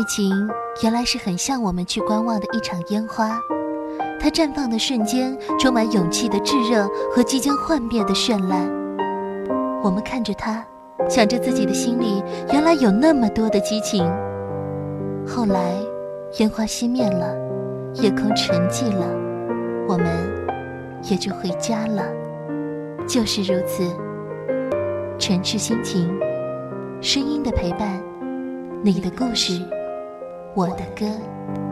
爱情原来是很像我们去观望的一场烟花，它绽放的瞬间充满勇气的炙热和即将幻灭的绚烂。我们看着它，想着自己的心里原来有那么多的激情。后来，烟花熄灭了，夜空沉寂了，我们也就回家了。就是如此，城市心情，声音的陪伴，你的故事。我的歌。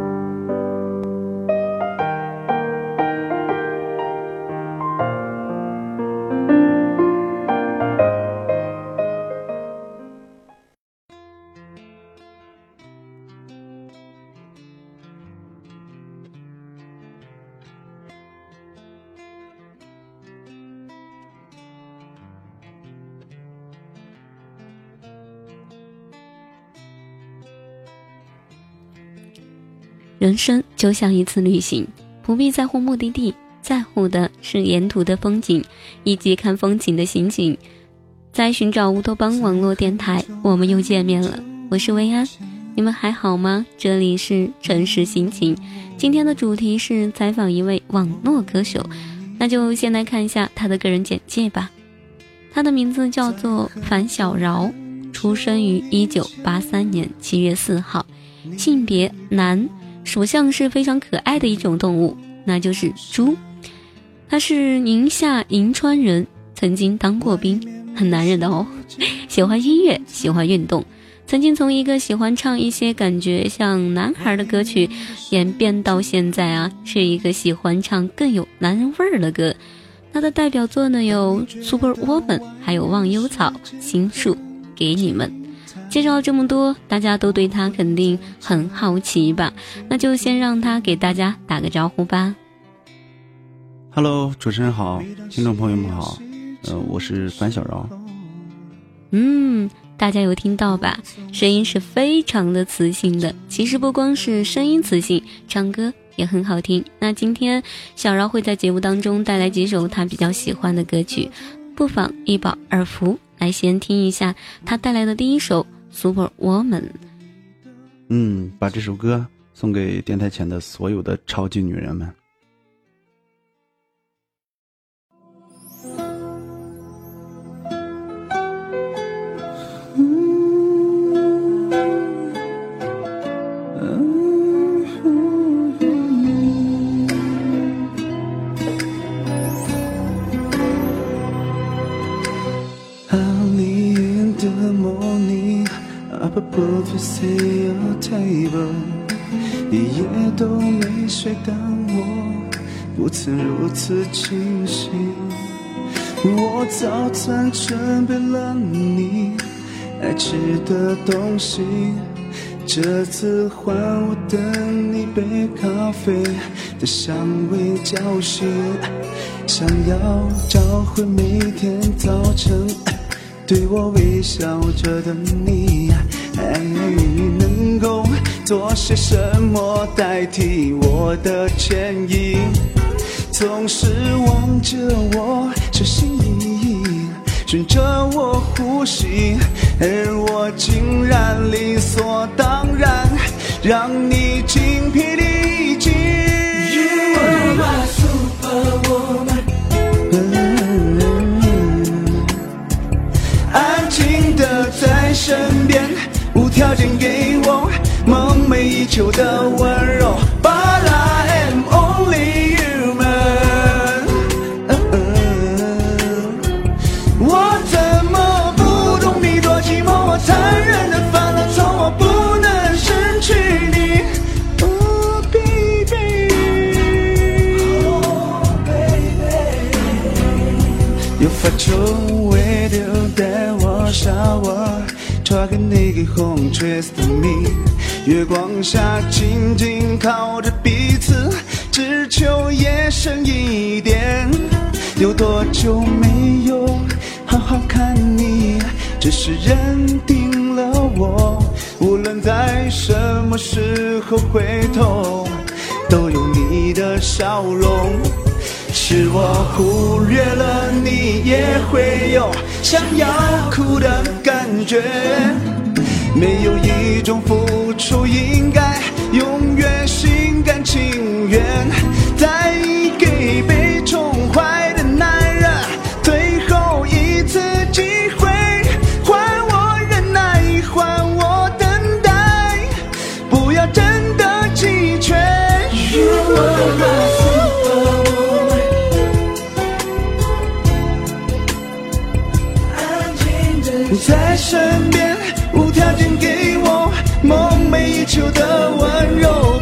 人生就像一次旅行，不必在乎目的地，在乎的是沿途的风景以及看风景的心情。在寻找乌托邦网络电台，我们又见面了。我是薇安，你们还好吗？这里是城市心情，今天的主题是采访一位网络歌手，那就先来看一下他的个人简介吧。他的名字叫做樊小饶，出生于一九八三年七月四号，性别男。属相是非常可爱的一种动物，那就是猪。他是宁夏银川人，曾经当过兵，很男人的哦。喜欢音乐，喜欢运动，曾经从一个喜欢唱一些感觉像男孩的歌曲，演变到现在啊，是一个喜欢唱更有男人味儿的歌。他的代表作呢有《Super Woman》，还有《忘忧草》《心树》，给你们。介绍了这么多，大家都对他肯定很好奇吧？那就先让他给大家打个招呼吧。Hello，主持人好，听众朋友们好，呃，我是樊小饶。嗯，大家有听到吧？声音是非常的磁性的。其实不光是声音磁性，唱歌也很好听。那今天小饶会在节目当中带来几首他比较喜欢的歌曲，不妨一饱耳福，来先听一下他带来的第一首。Super Woman，嗯，把这首歌送给电台前的所有的超级女人们。Say your table，一夜都没睡，但我不曾如此清醒。我早餐准备了你爱吃的东西，这次换我等你杯咖啡的香味叫醒，想要找回每天早晨对我微笑着的你。你能够做些什么代替我的歉意？总是望着我小心翼翼，顺着我呼吸，而我竟然理所当然让你精疲力尽。安静的在身边。条件给我梦寐以求的吻抓个那个红 twist me，月光下紧紧靠着彼此，只求夜深一点。有多久没有好好看你？只是认定了我，无论在什么时候回头，都有你的笑容。是我忽略了你，也会有想要哭的感觉。没有一种付出应该永远心甘情愿。球的温柔。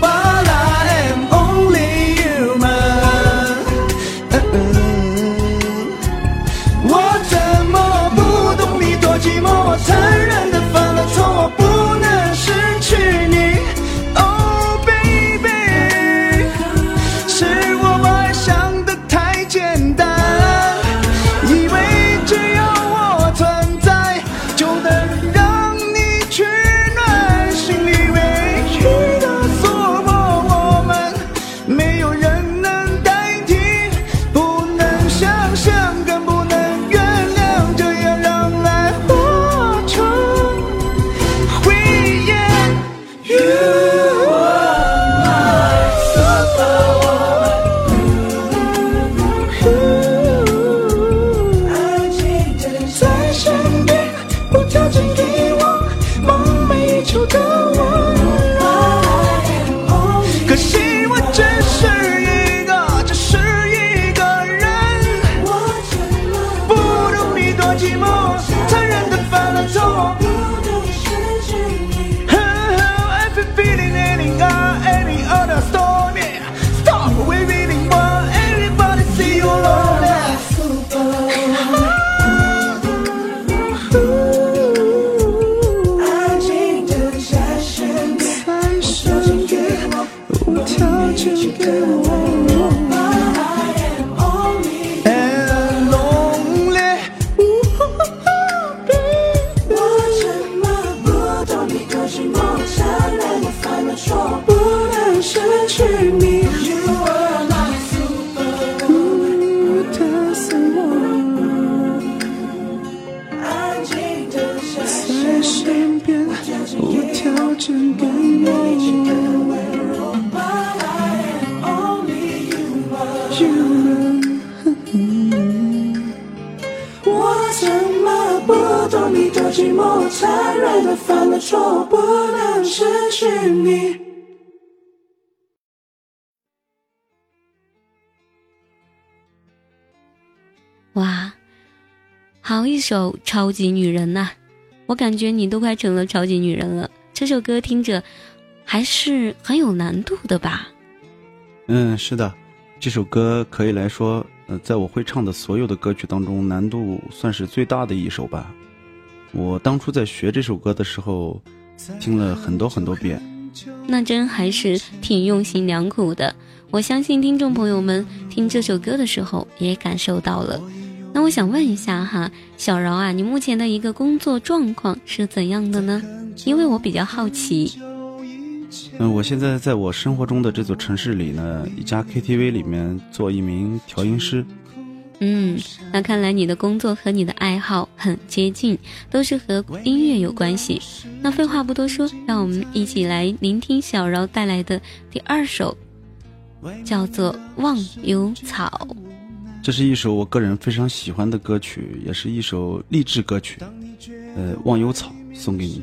好一首超级女人呐、我感觉你都快成了超级女人了。这首歌听着还是很有难度的吧？嗯，是的，这首歌可以来说，呃，在我会唱的所有的歌曲当中，难度算是最大的一首吧。我当初在学这首歌的时候，听了很多很多遍。那真还是挺用心良苦的。我相信听众朋友们听这首歌的时候也感受到了。那我想问一下哈，小饶啊，你目前的一个工作状况是怎样的呢？因为我比较好奇。嗯，我现在在我生活中的这座城市里呢，一家 KTV 里面做一名调音师。嗯，那看来你的工作和你的爱好很接近，都是和音乐有关系。那废话不多说，让我们一起来聆听小饶带来的第二首，叫做《忘忧草》。这是一首我个人非常喜欢的歌曲，也是一首励志歌曲。呃，《忘忧草》送给你。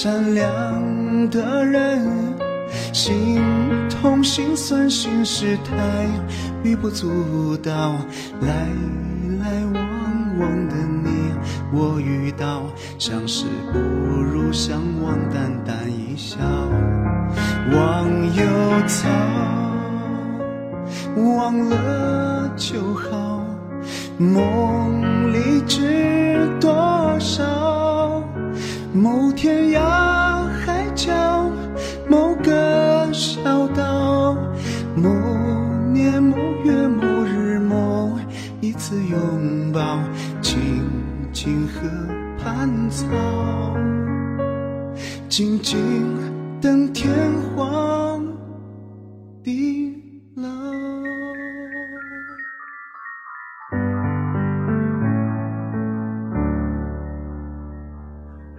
善良的人，心痛心酸心事太微不足道，来来往往的你，我遇到，相识不如相忘，淡淡一笑，忘忧草，忘了就好，梦里知多少，某天涯海角，某个小岛，某年某月某日某一次拥抱，静静河畔草，静静等天荒。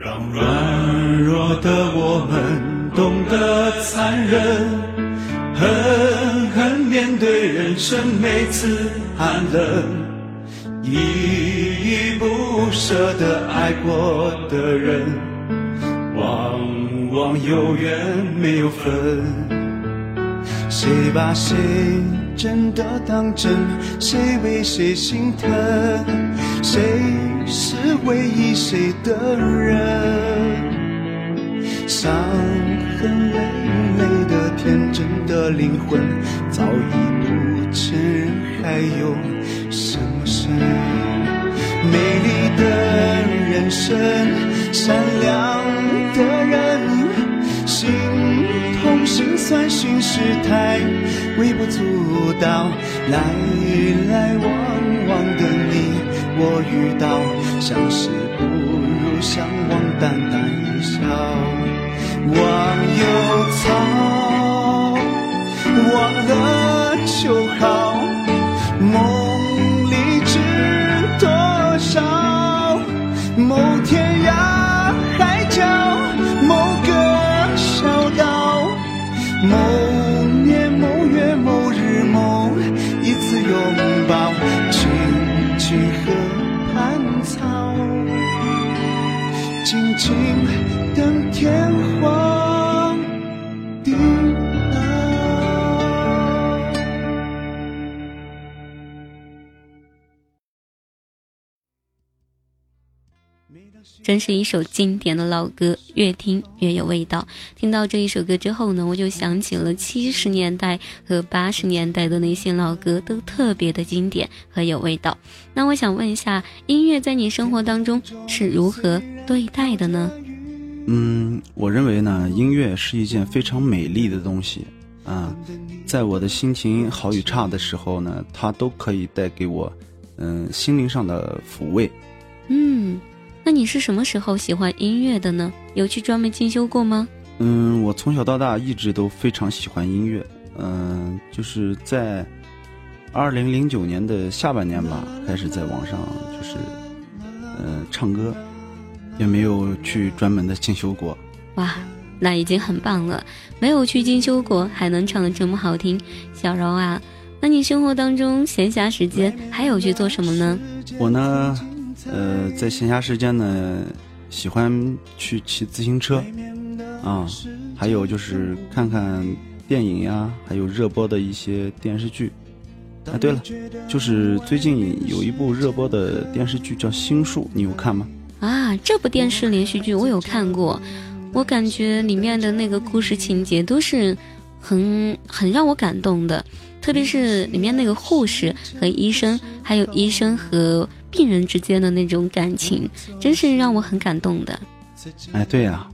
让软弱的我们懂得残忍，狠狠面对人生每次寒冷，依依不舍的爱过的人，往往有缘没有分。谁把谁真的当真？谁为谁心疼？谁是唯一谁的人？伤痕累累的天真的灵魂，早已不知还有什么事？美丽的人生，善良的人，心痛心酸心事太微不足道，来来往往的你，我遇到，相识不如相忘，淡淡一笑，忘忧草，忘了就好，真是一首经典的老歌，越听越有味道。听到这一首歌之后呢，我就想起了七十年代和八十年代的那些老歌，都特别的经典和有味道。那我想问一下，音乐在你生活当中是如何对待的呢？嗯，我认为呢，音乐是一件非常美丽的东西啊，在我的心情好与差的时候呢，它都可以带给我嗯心灵上的抚慰。嗯，那你是什么时候喜欢音乐的呢？有去专门进修过吗？嗯，我从小到大一直都非常喜欢音乐。嗯，就是在二零零九年的下半年吧，开始在网上就是嗯唱歌，也没有去专门的进修过。哇，那已经很棒了，没有去进修过，还能唱得这么好听，小柔啊，那你生活当中闲暇时间还有去做什么呢？我呢，呃，在闲暇时间呢，喜欢去骑自行车，啊，还有就是看看电影呀，还有热播的一些电视剧。啊，对了，就是最近有一部热播的电视剧叫《心术》，你有看吗？啊，这部电视连续剧我有看过，我感觉里面的那个故事情节都是很很让我感动的，特别是里面那个护士和医生，还有医生和病人之间的那种感情，真是让我很感动的。哎，对呀、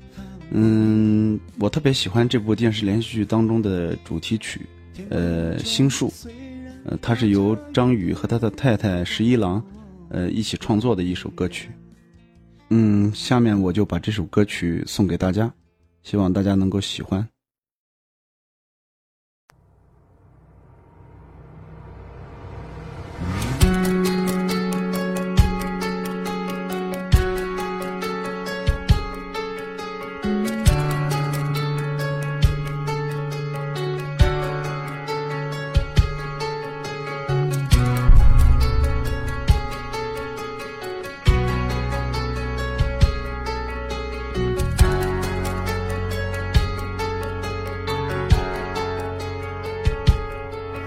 嗯，我特别喜欢这部电视连续剧当中的主题曲，呃，《心术》，呃，它是由张宇和他的太太十一郎，呃，一起创作的一首歌曲。嗯，下面我就把这首歌曲送给大家，希望大家能够喜欢。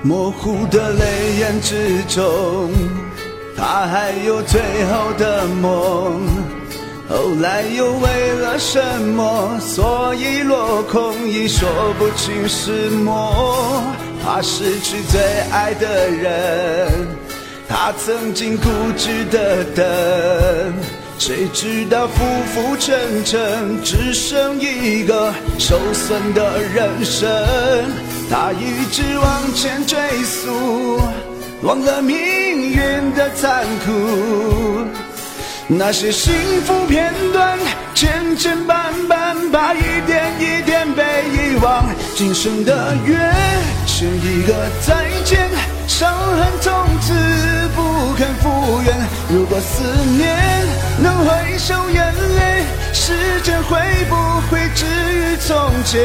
模糊的泪眼之中，他还有最后的梦。后来又为了什么，所以落空，已说不清是魔。怕失去最爱的人，他曾经固执的等，谁知道浮浮沉沉，只剩一个受损的人生。他一直往前追溯，忘了命运的残酷。那些幸福片段，千千绊绊，把一点一点被遗忘。今生的约，是一个再见，伤痕从此不肯复原。如果思念能回收眼泪，时间会不会止于从前？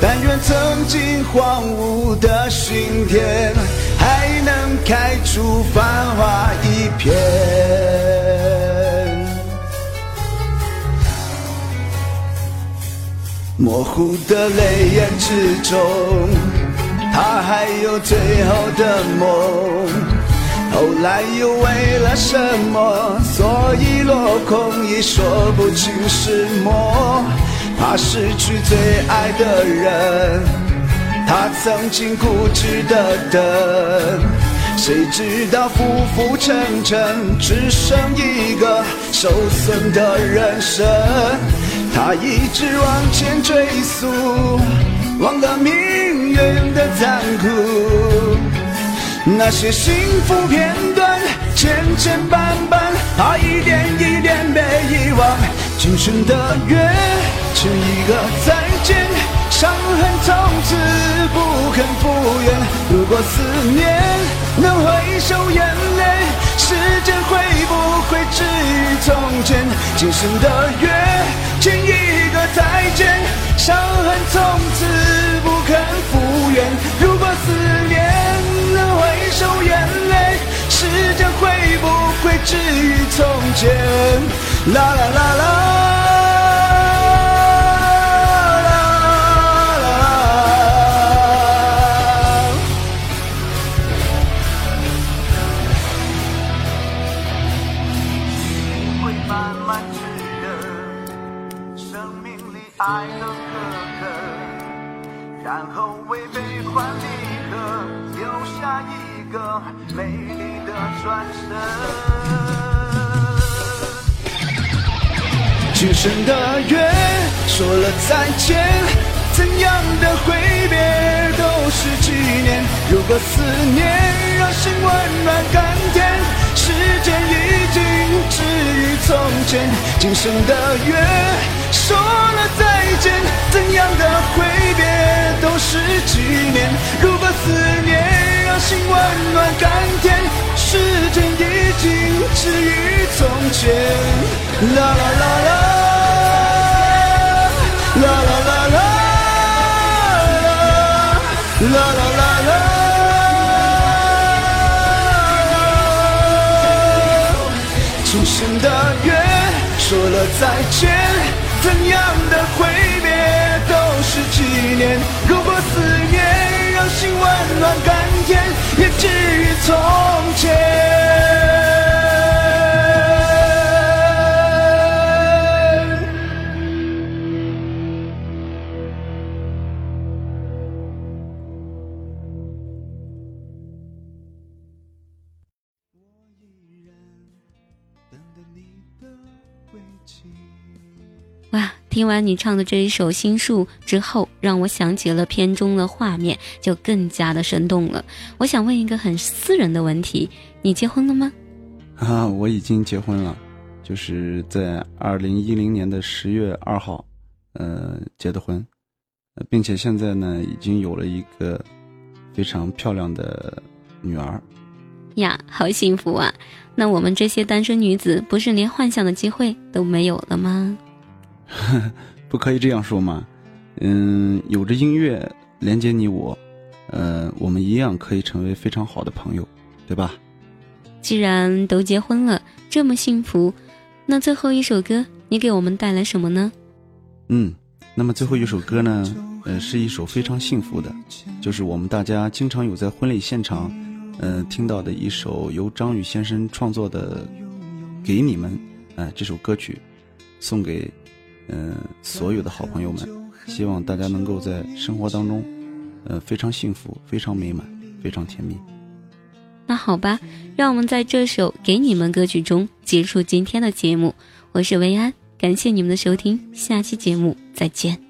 但愿曾经荒芜的心田，还能开出繁华一片。模糊的泪眼之中，他还有最后的梦。后来又为了什么，所以落空，已说不清是魔。怕失去最爱的人，他曾经固执的等，谁知道浮浮沉沉，只剩一个受损的人生。他一直往前追溯，忘了命运的残酷。那些幸福片段，千千绊绊，怕一点一点被遗忘。今生的约，是一个再见，伤痕从此不肯复原。如果思念能回收眼泪，时间会不会止于从前？今生的约。欠一个再见，伤痕从此不肯复原。至于从前？啦啦啦啦。今生的约，说了再见，怎样的挥别都是纪念。如果思念让心温暖甘甜，时间已经止于从前。今生的约，说了再见，怎样的挥别都是纪念。如果思念让心温暖甘甜，时间已经止于从前。啦啦啦啦，啦啦啦啦，啦啦啦啦。今生的约，说了再见，怎样的挥别都是纪念。如果思念让心温暖甘甜，也至于从前。听完你唱的这一首《心术》之后，让我想起了片中的画面，就更加的生动了。我想问一个很私人的问题：你结婚了吗？啊，我已经结婚了，就是在二零一零年的十月二号，呃，结的婚，并且现在呢，已经有了一个非常漂亮的女儿。呀，好幸福啊！那我们这些单身女子，不是连幻想的机会都没有了吗？不可以这样说嘛，嗯，有着音乐连接你我，呃，我们一样可以成为非常好的朋友，对吧？既然都结婚了，这么幸福，那最后一首歌你给我们带来什么呢？嗯，那么最后一首歌呢，呃，是一首非常幸福的，就是我们大家经常有在婚礼现场，呃，听到的一首由张宇先生创作的《给你们》，哎，这首歌曲，送给嗯所有的好朋友们，希望大家能够在生活当中，呃，非常幸福，非常美满，非常甜蜜。那好吧，让我们在这首《给你们》歌曲中结束今天的节目。我是维安，感谢你们的收听，下期节目再见。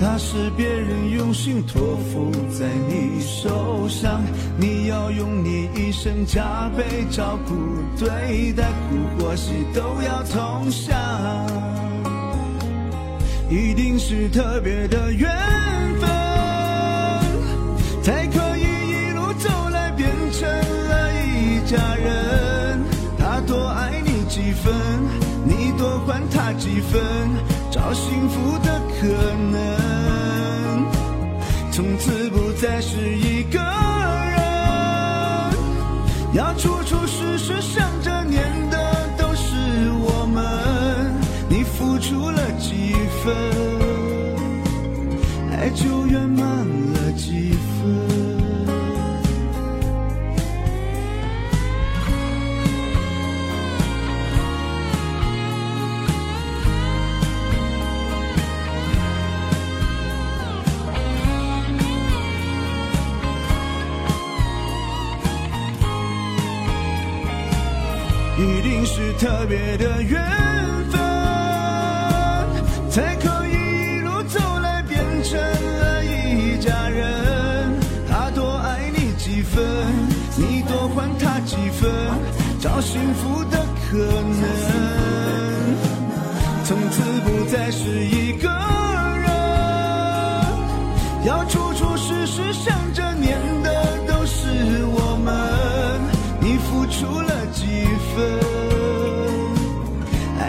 他是别人用心托付在你手上，你要用你一生加倍照顾对待，苦或喜都要同享。一定是特别的缘分，才可以一路走来变成了一家人。他多爱你几分，你多还他几分，找幸福的可能，从此不再是一个人，要处处时时想特别的缘分，才可以一路走来变成了一家人。他多爱你几分，你多还他几分，找幸福的可能，从此不再是一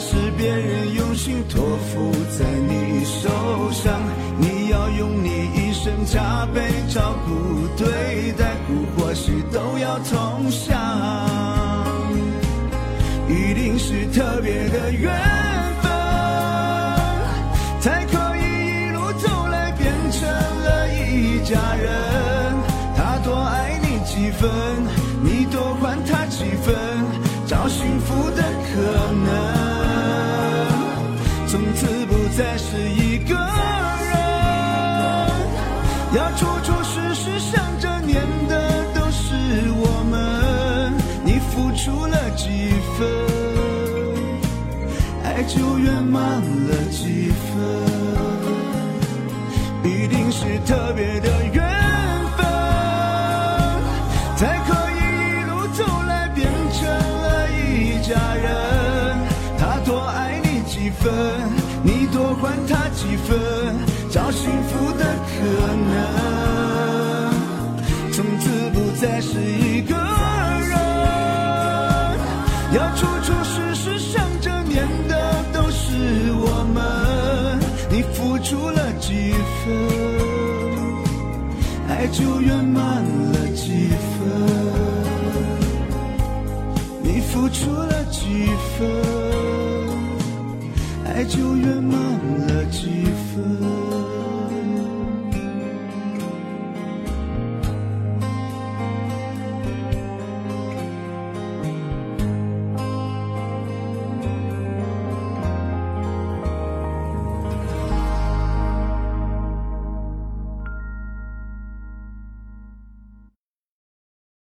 是别人用心托付在你手上，你要用你一生加倍照顾对待，苦或喜都要同享，一定是特别的缘分，才可以一路走来变成了一家人。他多爱你几分，你多还他就圆满了几分。一定是特别的缘分，才可以一路走来变成了一家人。他多爱你几分，你多还他几分，找幸福的可能，从此不再是一个人，要处处就圆满了几分，你付出了几分，爱就圆满了几分。